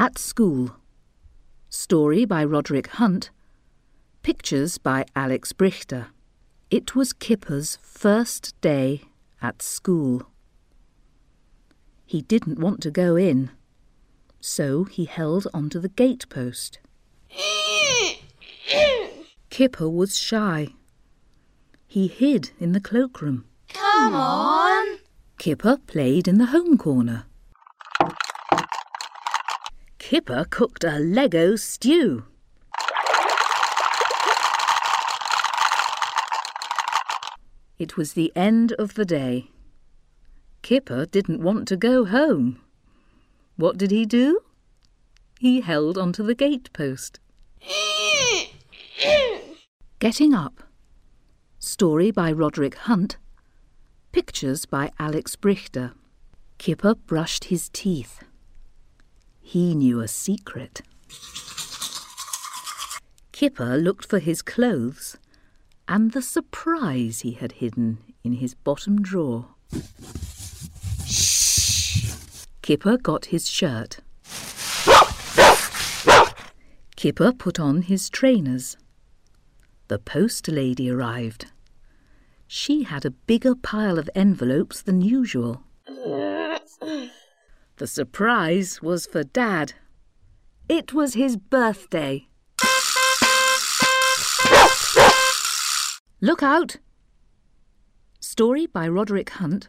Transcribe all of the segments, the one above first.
At School. Story by Roderick Hunt. Pictures by Alex Brychta. It was Kipper's first day at school. He didn't want to go in, so he held onto the gatepost. Kipper was shy. He hid in the cloakroom. Come on. Kipper played in the home corner. Kipper cooked a Lego stew. It was the end of the day. Kipper didn't want to go home. What did he do? He held onto the gate post. Getting Up. Story by Roderick Hunt. Pictures by Alex Brychta. Kipper brushed his teeth. He knew a secret. Kipper looked for his clothes and the surprise he had hidden in his bottom drawer. Shh! Kipper got his shirt. Kipper put on his trainers. The post lady arrived. She had a bigger pile of envelopes than usual. The surprise was for Dad. It was his birthday. Look out! Story by Roderick Hunt.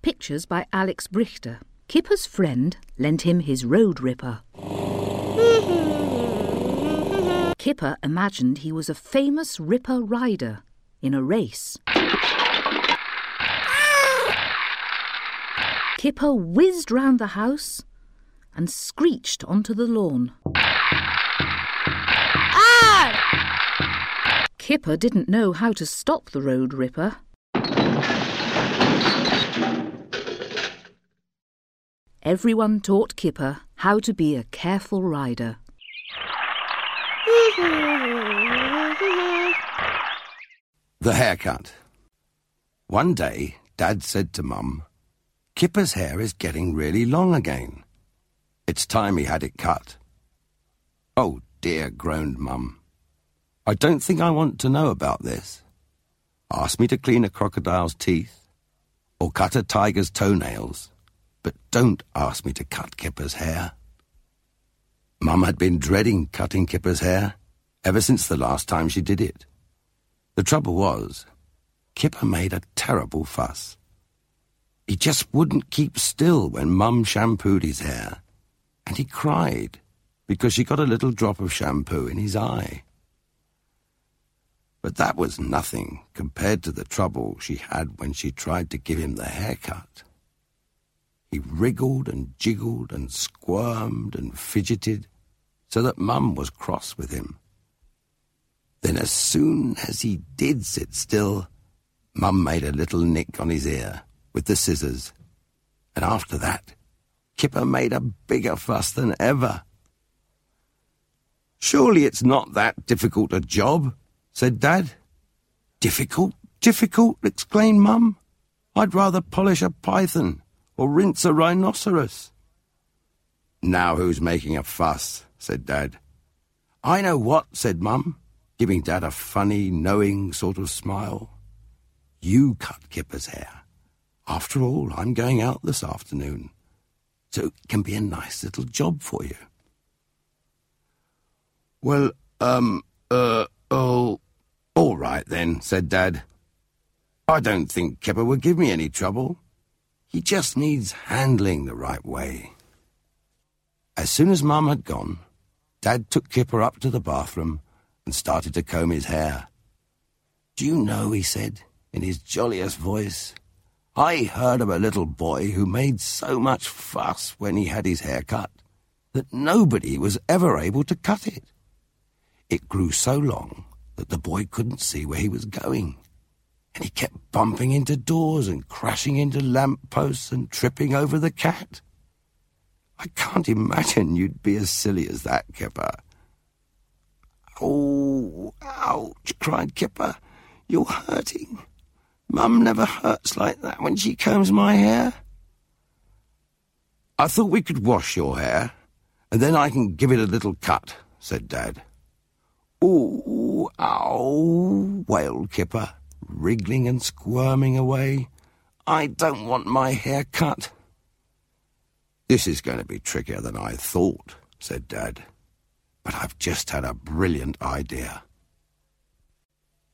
Pictures by Alex Brychta. Kipper's friend lent him his road ripper. Kipper imagined he was a famous ripper rider in a race. Kipper whizzed round the house and screeched onto the lawn. Ah! Kipper didn't know how to stop the road ripper. Everyone taught Kipper how to be a careful rider. The haircut. One day, Dad said to Mum, Kipper's hair is getting really long again. It's time he had it cut. Oh dear, groaned Mum. I don't think I want to know about this. Ask me to clean a crocodile's teeth or cut a tiger's toenails, but don't ask me to cut Kipper's hair. Mum had been dreading cutting Kipper's hair ever since the last time she did it. The trouble was, Kipper made a terrible fuss. He just wouldn't keep still when Mum shampooed his hair, and he cried because she got a little drop of shampoo in his eye. But that was nothing compared to the trouble she had when she tried to give him the haircut. He wriggled and jiggled and squirmed and fidgeted so that Mum was cross with him. Then, as soon as he did sit still, Mum made a little nick on his ear with the scissors. And after that, Kipper made a bigger fuss than ever. Surely it's not that difficult a job, said Dad. Difficult, difficult, exclaimed Mum. I'd rather polish a python or rinse a rhinoceros. Now who's making a fuss? said Dad. I know what, said Mum giving Dad a funny, knowing sort of smile. You cut Kipper's hair. After all, I'm going out this afternoon, so it can be a nice little job for you. Well, um, uh, oh, all right then, said Dad. I don't think Kipper would give me any trouble. He just needs handling the right way. As soon as Mum had gone, Dad took Kipper up to the bathroom and started to comb his hair. Do you know, he said, in his jolliest voice, I heard of a little boy who made so much fuss when he had his hair cut that nobody was ever able to cut it. It grew so long that the boy couldn't see where he was going, and he kept bumping into doors and crashing into lamp posts and tripping over the cat. I can't imagine you'd be as silly as that, Kipper. Oh, ouch, cried Kipper. You're hurting. Mum never hurts like that when she combs my hair. I thought we could wash your hair, and then I can give it a little cut, said Dad. Ooh, ow, wailed Kipper, wriggling and squirming away. I don't want my hair cut. This is going to be trickier than I thought, said Dad. But I've just had a brilliant idea.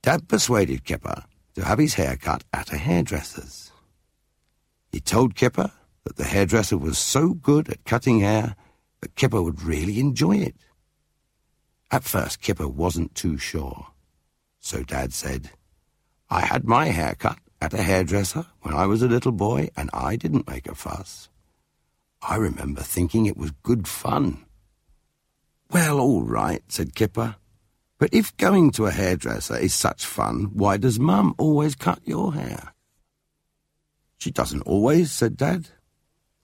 Dad persuaded Kipper to have his hair cut at a hairdresser's. He told Kipper that the hairdresser was so good at cutting hair that Kipper would really enjoy it. At first, Kipper wasn't too sure. So Dad said, I had my hair cut at a hairdresser when I was a little boy, and I didn't make a fuss. I remember thinking it was good fun. Well, all right, said Kipper. But if going to a hairdresser is such fun, why does Mum always cut your hair? She doesn't always, said Dad.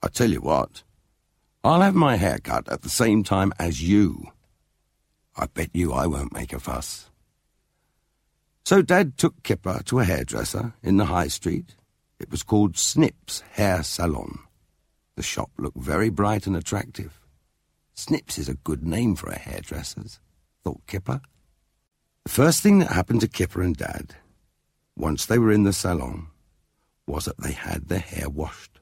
I tell you what, I'll have my hair cut at the same time as you. I bet you I won't make a fuss. So Dad took Kipper to a hairdresser in the high street. It was called Snip's Hair Salon. The shop looked very bright and attractive. Snips is a good name for a hairdresser's, thought Kipper. The first thing that happened to Kipper and Dad, once they were in the salon, was that they had their hair washed.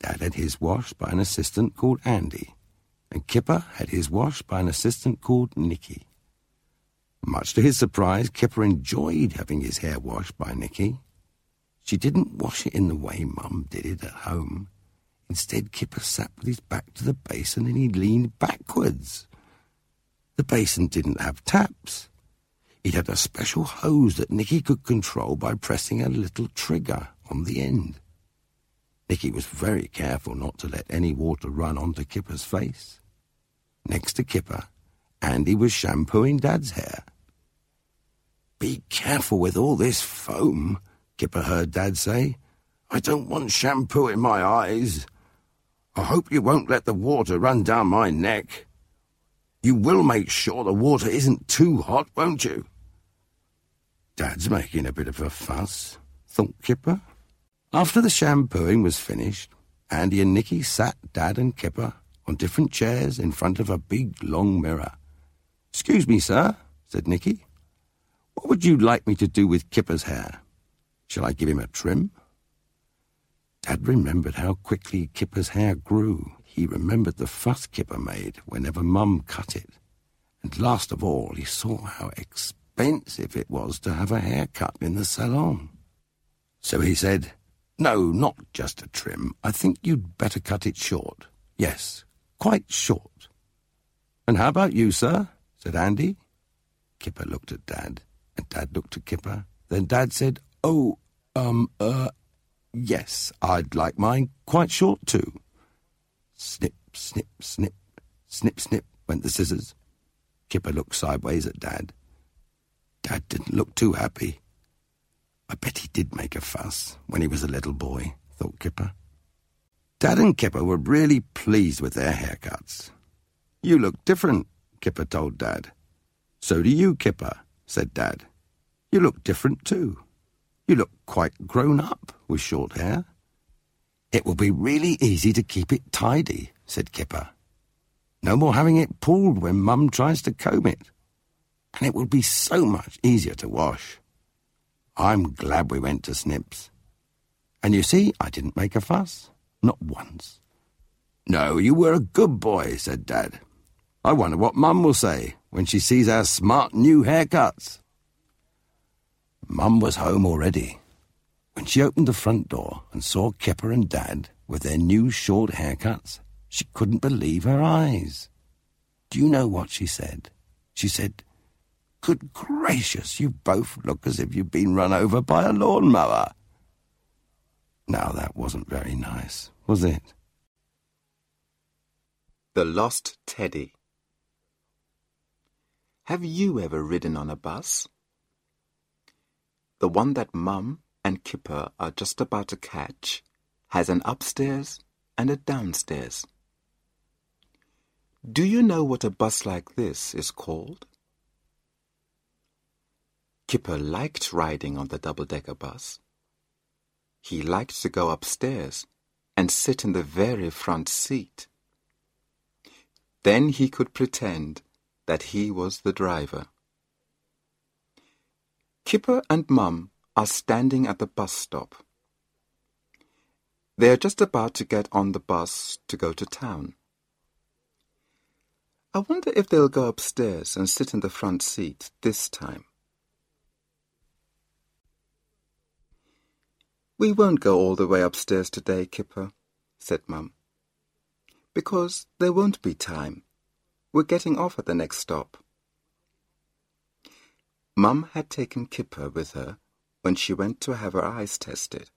Dad had his washed by an assistant called Andy and Kipper had his washed by an assistant called Nicky. Much to his surprise, Kipper enjoyed having his hair washed by Nicky. She didn't wash it in the way Mum did it at home. Instead, Kipper sat with his back to the basin and he leaned backwards. The basin didn't have taps. It had a special hose that Nicky could control by pressing a little trigger on the end. Nicky was very careful not to let any water run onto Kipper's face. Next to Kipper, Andy was shampooing Dad's hair. Be careful with all this foam, Kipper heard Dad say. I don't want shampoo in my eyes. I hope you won't let the water run down my neck. You will make sure the water isn't too hot, won't you? Dad's making a bit of a fuss, thought Kipper. After the shampooing was finished, Andy and Nicky sat Dad and Kipper on different chairs in front of a big long mirror. Excuse me, sir, said Nicky. What would you like me to do with Kipper's hair? Shall I give him a trim? Dad remembered how quickly Kipper's hair grew. He remembered the fuss Kipper made whenever Mum cut it. And last of all, he saw how expensive it was to have a haircut in the salon. So he said, No, not just a trim. I think you'd better cut it short. Yes, quite short. And how about you, sir? said Andy. Kipper looked at Dad, and Dad looked at Kipper. Then Dad said, Oh, um, uh, yes, I'd like mine quite short too. Snip, snip, snip, snip, snip went the scissors. Kipper looked sideways at Dad. Dad didn't look too happy. I bet he did make a fuss when he was a little boy, thought Kipper. Dad and Kipper were really pleased with their haircuts. You look different, Kipper told Dad. So do you, Kipper, said Dad. You look different too. You look quite grown up with short hair. It will be really easy to keep it tidy, said Kipper. No more having it pulled when Mum tries to comb it. And it will be so much easier to wash. I'm glad we went to Snips. And you see, I didn't make a fuss. Not once. No, you were a good boy, said Dad. I wonder what Mum will say when she sees our smart new haircuts. Mum was home already. When she opened the front door and saw Kipper and Dad with their new short haircuts, she couldn't believe her eyes. Do you know what she said? She said, Good gracious, you both look as if you've been run over by a lawnmower. Now that wasn't very nice, was it? The Lost Teddy. Have you ever ridden on a bus? The one that Mum and Kipper are just about to catch has an upstairs and a downstairs. Do you know what a bus like this is called? Kipper liked riding on the double-decker bus. He liked to go upstairs and sit in the very front seat. Then he could pretend that he was the driver. Kipper and Mum are standing at the bus stop. They are just about to get on the bus to go to town. I wonder if they'll go upstairs and sit in the front seat this time. We won't go all the way upstairs today, Kipper, said Mum. Because there won't be time. We're getting off at the next stop. Mum had taken Kipper with her when she went to have her eyes tested.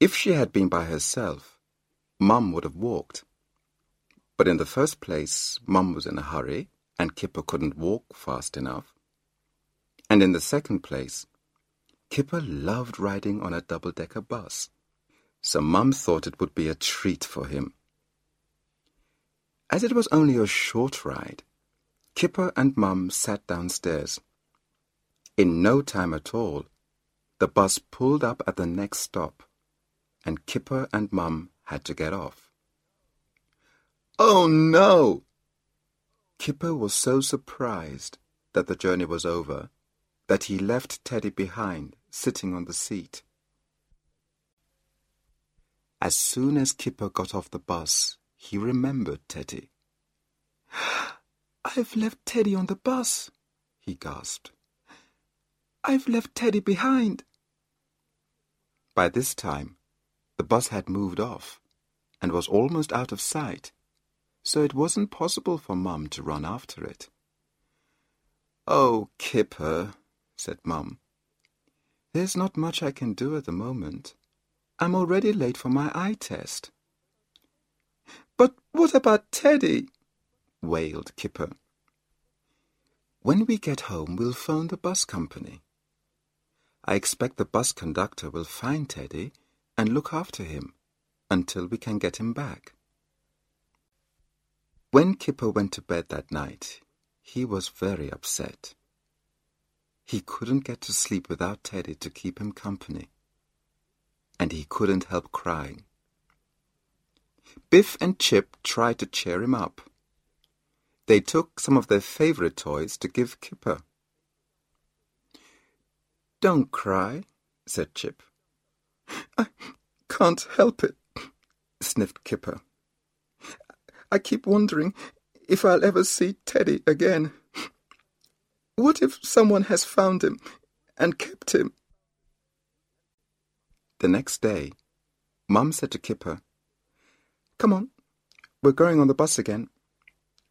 If she had been by herself, Mum would have walked. But in the first place, Mum was in a hurry, and Kipper couldn't walk fast enough. And in the second place, Kipper loved riding on a double-decker bus, so Mum thought it would be a treat for him. As it was only a short ride, Kipper and Mum sat downstairs. In no time at all, the bus pulled up at the next stop, and Kipper and Mum had to get off. Oh no! Kipper was so surprised that the journey was over that he left Teddy behind sitting on the seat. As soon as Kipper got off the bus, he remembered Teddy. I've left Teddy on the bus, he gasped. I've left Teddy behind. By this time, the bus had moved off and was almost out of sight, so it wasn't possible for Mum to run after it. Oh, Kipper, said Mum. There's not much I can do at the moment. I'm already late for my eye test. But what about Teddy? wailed Kipper. When we get home, we'll phone the bus company. I expect the bus conductor will find Teddy and look after him until we can get him back. When Kipper went to bed that night, he was very upset. He couldn't get to sleep without Teddy to keep him company. And he couldn't help crying. Biff and Chip tried to cheer him up. They took some of their favorite toys to give Kipper. Don't cry, said Chip. I can't help it, sniffed Kipper. I keep wondering if I'll ever see Teddy again. What if someone has found him and kept him? The next day, Mum said to Kipper, Come on, we're going on the bus again.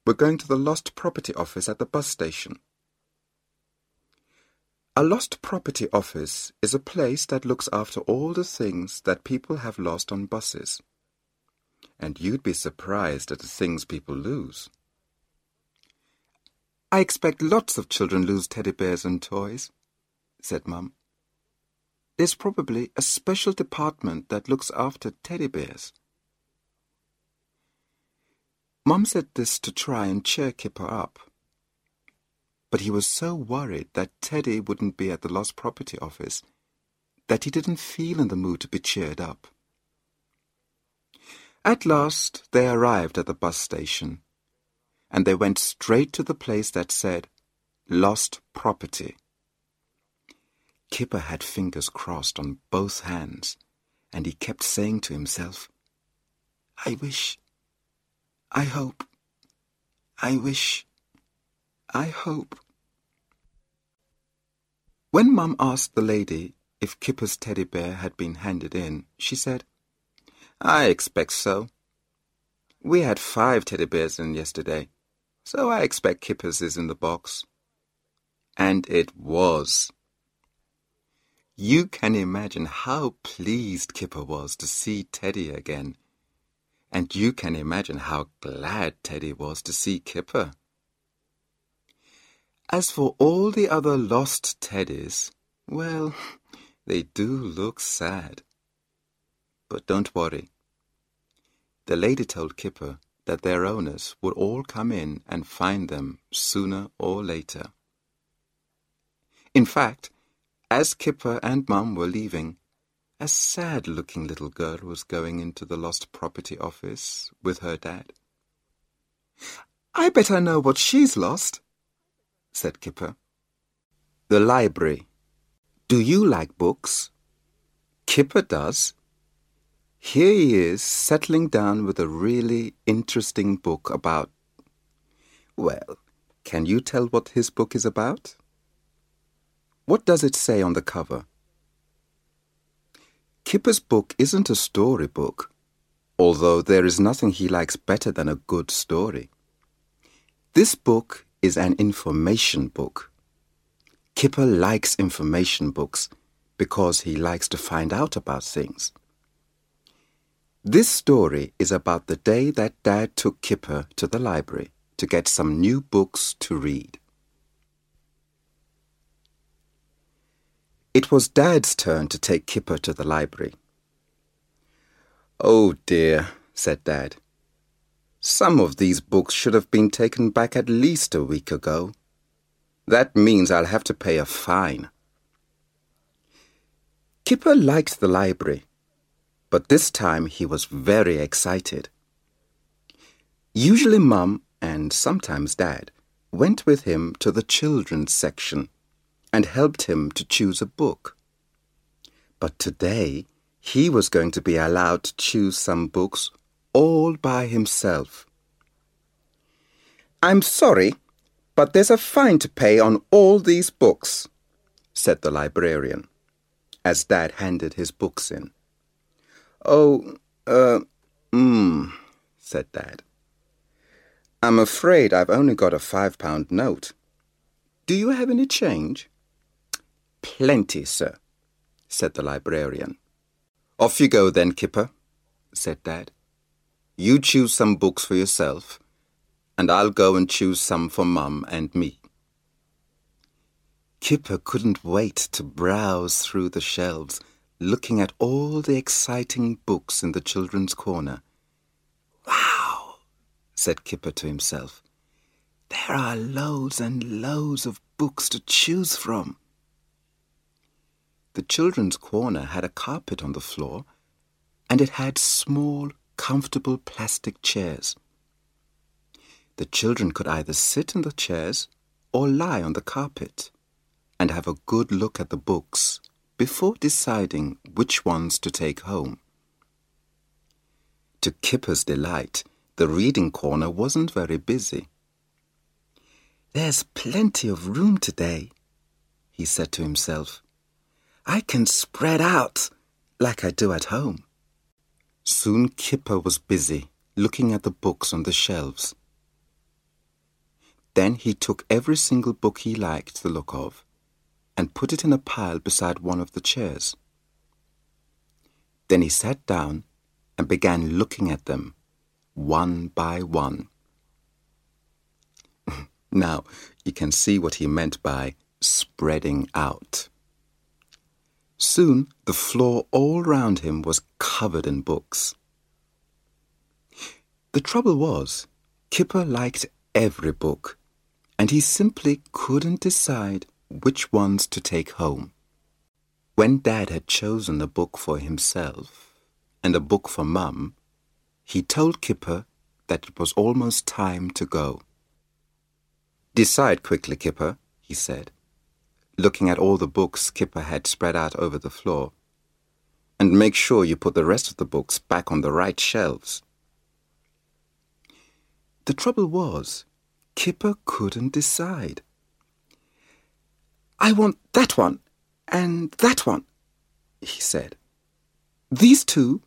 We're going to the lost property office at the bus station. A lost property office is a place that looks after all the things that people have lost on buses. And you'd be surprised at the things people lose. I expect lots of children lose teddy bears and toys, said Mum. There's probably a special department that looks after teddy bears. Mum said this to try and cheer Kipper up. But he was so worried that Teddy wouldn't be at the lost property office that he didn't feel in the mood to be cheered up. At last they arrived at the bus station and they went straight to the place that said, Lost Property. Kipper had fingers crossed on both hands, and he kept saying to himself, I wish, I hope, I wish, I hope. When Mum asked the lady if Kipper's teddy bear had been handed in, she said, I expect so. We had five teddy bears in yesterday, so I expect Kipper's is in the box. And it was. You can imagine how pleased Kipper was to see Teddy again. And you can imagine how glad Teddy was to see Kipper. As for all the other lost Teddies, well, they do look sad. But don't worry. The lady told Kipper that their owners would all come in and find them sooner or later. In fact, as Kipper and Mum were leaving, a sad-looking little girl was going into the lost property office with her dad. I bet I know what she's lost, said Kipper. The library. Do you like books? Kipper does. Here he is, settling down with a really interesting book about. Well, can you tell what his book is about? What does it say on the cover? Kipper's book isn't a storybook, although there is nothing he likes better than a good story. This book is an information book. Kipper likes information books because he likes to find out about things. This story is about the day that Dad took Kipper to the library to get some new books to read. It was Dad's turn to take Kipper to the library. Oh dear, said Dad. Some of these books should have been taken back at least a week ago. That means I'll have to pay a fine. Kipper liked the library, but this time he was very excited. Usually Mum and sometimes Dad went with him to the children's section and helped him to choose a book. But today he was going to be allowed to choose some books all by himself. I'm sorry, but there's a fine to pay on all these books, said the librarian, as Dad handed his books in. Oh, uh, mmm, said Dad. I'm afraid I've only got a five pound note. Do you have any change? Plenty, sir, said the librarian. Off you go then, Kipper, said Dad. You choose some books for yourself, and I'll go and choose some for Mum and me. Kipper couldn't wait to browse through the shelves, looking at all the exciting books in the children's corner. Wow, said Kipper to himself. There are loads and loads of books to choose from. The children's corner had a carpet on the floor, and it had small, comfortable plastic chairs. The children could either sit in the chairs or lie on the carpet and have a good look at the books before deciding which ones to take home. To Kipper's delight, the reading corner wasn't very busy. There's plenty of room today, he said to himself. I can spread out like I do at home. Soon Kipper was busy looking at the books on the shelves. Then he took every single book he liked the look of and put it in a pile beside one of the chairs. Then he sat down and began looking at them one by one. now, you can see what he meant by spreading out. Soon the floor all round him was covered in books. The trouble was, Kipper liked every book, and he simply couldn't decide which ones to take home. When Dad had chosen a book for himself and a book for Mum, he told Kipper that it was almost time to go. Decide quickly, Kipper, he said looking at all the books Kipper had spread out over the floor. And make sure you put the rest of the books back on the right shelves. The trouble was, Kipper couldn't decide. I want that one and that one, he said. These two,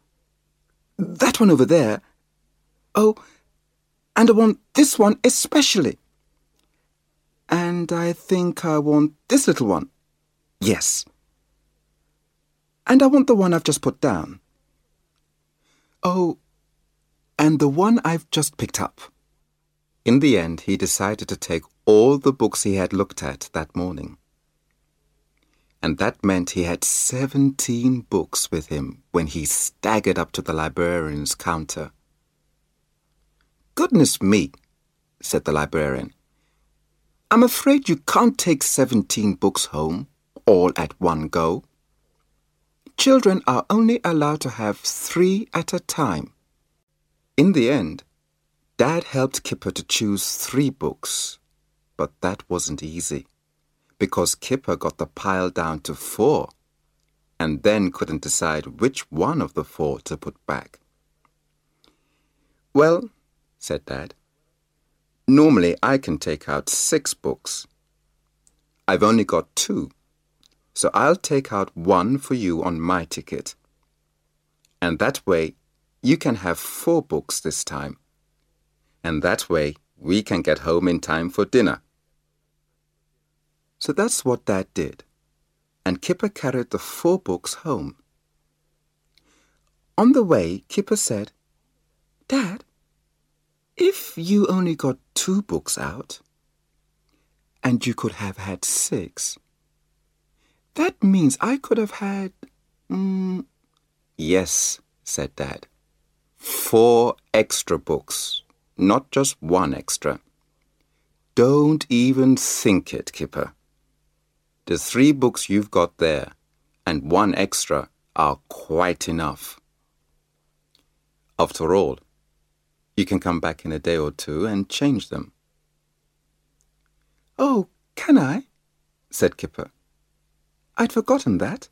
that one over there. Oh, and I want this one especially. And I think I want this little one. Yes. And I want the one I've just put down. Oh, and the one I've just picked up. In the end, he decided to take all the books he had looked at that morning. And that meant he had 17 books with him when he staggered up to the librarian's counter. Goodness me, said the librarian. I'm afraid you can't take 17 books home, all at one go. Children are only allowed to have three at a time. In the end, Dad helped Kipper to choose three books, but that wasn't easy because Kipper got the pile down to four and then couldn't decide which one of the four to put back. Well, said Dad, normally I can take out six books. I've only got two, so I'll take out one for you on my ticket. And that way you can have four books this time. And that way we can get home in time for dinner. So that's what Dad did and Kipper carried the four books home. On the way, Kipper said, if you only got two books out, and you could have had six, that means I could have had. Mm, yes, said Dad. Four extra books, not just one extra. Don't even think it, Kipper. The three books you've got there and one extra are quite enough. After all, you can come back in a day or two and change them. Oh, can I? said Kipper. I'd forgotten that.